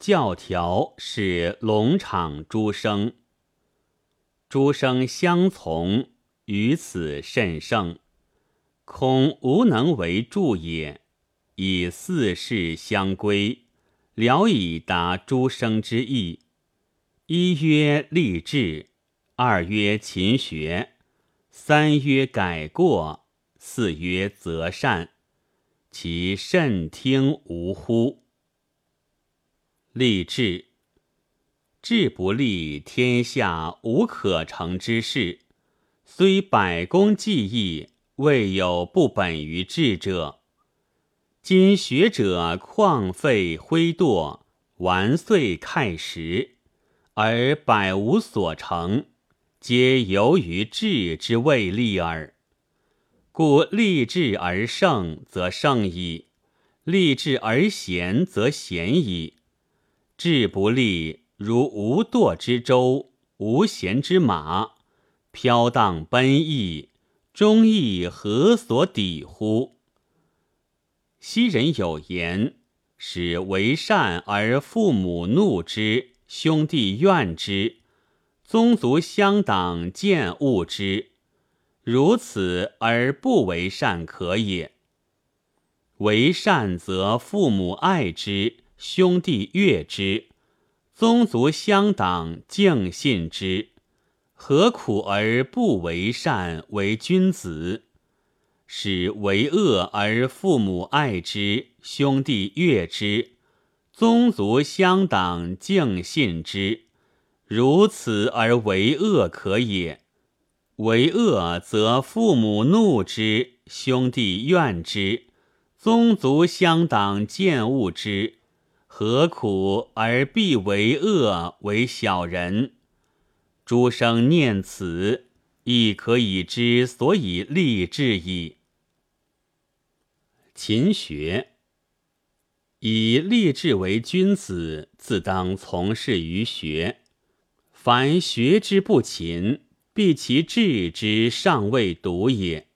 教条是龙场诸生，诸生相从，于此甚盛，恐无能为助也。以四事相归，聊以达诸生之意。一曰立志，二曰勤学，三曰改过，四曰择善。其甚听无乎？立志，志不立，天下无可成之事。虽百工技艺，未有不本于志者。今学者旷废挥惰，玩岁慨时，而百无所成，皆由于志之未立耳。故立志而胜，则胜矣；立志而贤，则贤矣。志不立，如无舵之舟，无弦之马，飘荡奔逸，忠义何所抵乎？昔人有言：“使为善而父母怒之，兄弟怨之，宗族乡党见恶之。如此而不为善可也。为善则父母爱之。”兄弟悦之，宗族乡党敬信之，何苦而不为善为君子？使为恶而父母爱之，兄弟悦之，宗族乡党敬信之，如此而为恶可也。为恶则父母怒之，兄弟怨之，宗族乡党见恶之。何苦而必为恶为小人？诸生念此，亦可以知所以立志矣。勤学，以立志为君子，自当从事于学。凡学之不勤，必其志之尚未笃也。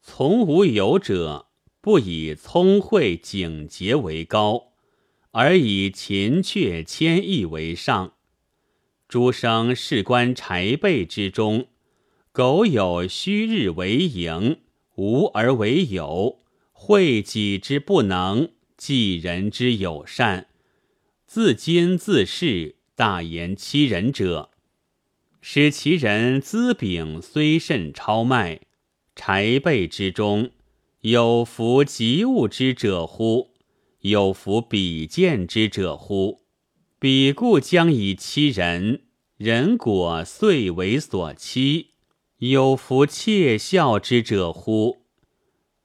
从无有者，不以聪慧警节为高。而以勤确谦抑为上。诸生事关柴备之中，苟有虚日为盈，无而为有，惠己之不能，济人之友善，自矜自恃，大言欺人者，使其人资禀虽甚超迈，柴备之中，有服及物之者乎？有夫比见之者乎？彼故将以欺人，人果遂为所欺。有夫窃笑之者乎？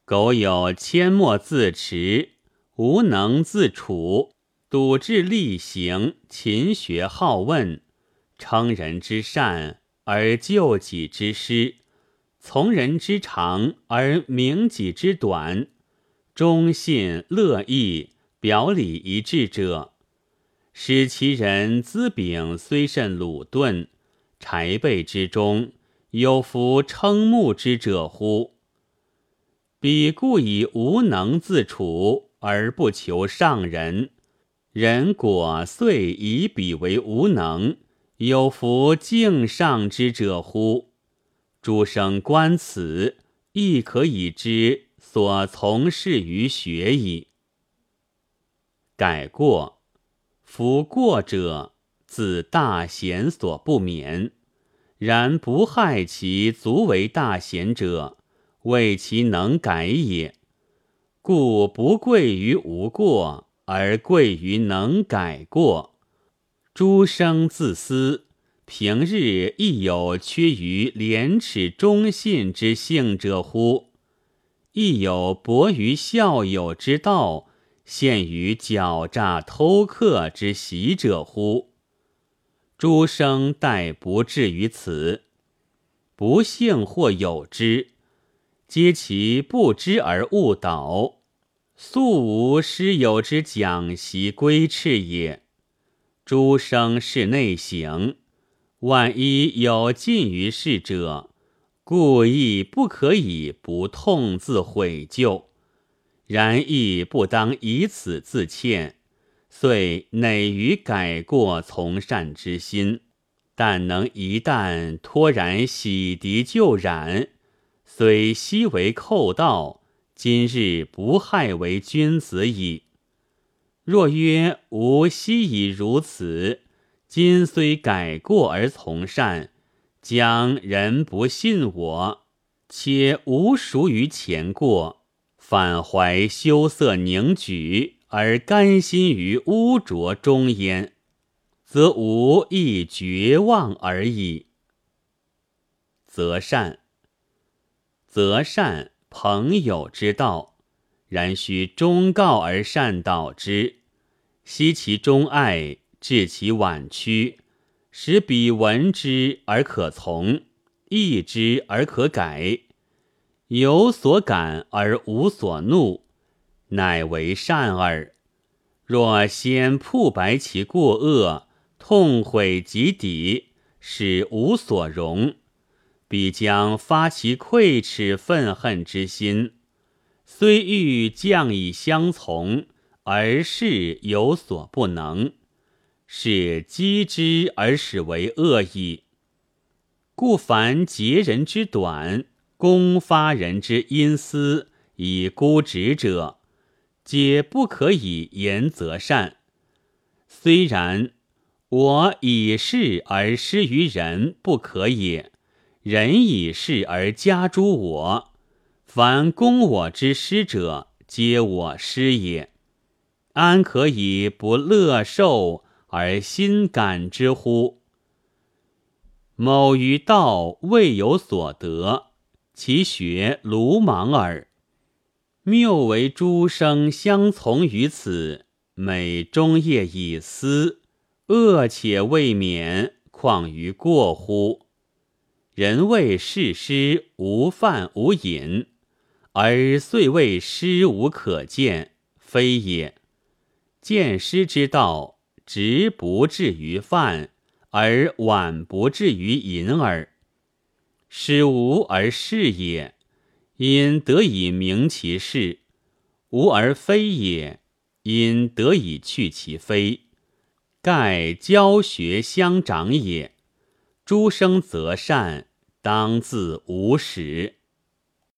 苟有阡陌自持，无能自处，笃志力行，勤学好问，称人之善而救己之失，从人之长而明己之短。忠信乐意，表里一致者，使其人资禀虽甚鲁钝，柴备之中，有夫称目之者乎？彼故以无能自处而不求上人，人果遂以彼为无能，有夫敬上之者乎？诸生观此，亦可以知。所从事于学矣。改过，夫过者，自大贤所不免。然不害其足为大贤者，为其能改也。故不贵于无过，而贵于能改过。诸生自私，平日亦有缺于廉耻忠信之性者乎？亦有薄于孝友之道，陷于狡诈偷客之习者乎？诸生待不至于此，不幸或有之，皆其不知而误导，素无师友之讲习规斥也。诸生是内省，万一有近于事者。故亦不可以不痛自悔疚，然亦不当以此自歉，遂馁于改过从善之心。但能一旦脱然洗涤旧染，虽昔为寇盗，今日不害为君子矣。若曰吾昔已如此，今虽改过而从善，将人不信我，且无熟于前过，反怀羞涩凝举，而甘心于污浊中焉。则无亦绝望而已。则善，则善朋友之道，然须忠告而善导之，悉其忠爱，致其婉曲，使彼闻之而可从，义之而可改，有所感而无所怒，乃为善耳。若先铺白其过恶，痛悔极底，使无所容，必将发其愧耻愤恨之心。虽欲降以相从，而事有所不能，是积之而使为恶矣。故凡截人之短，攻发人之阴私，以孤直者，皆不可以言则善。虽然。我以事而施于人，不可也；人以事而加诸我，凡攻我之师者，皆我师也。安可以不乐受而心感之乎？某于道未有所得，其学鲁莽耳。谬为诸生相从于此，每终夜以思。恶且未免，况于过乎？人谓事师无饭无饮，而遂谓师无可见，非也。见师之道，直不至于饭，而晚不至于饮耳。使无而是也，因得以明其事；无而非也，因得以去其非。盖教学相长也，诸生则善，当自无始。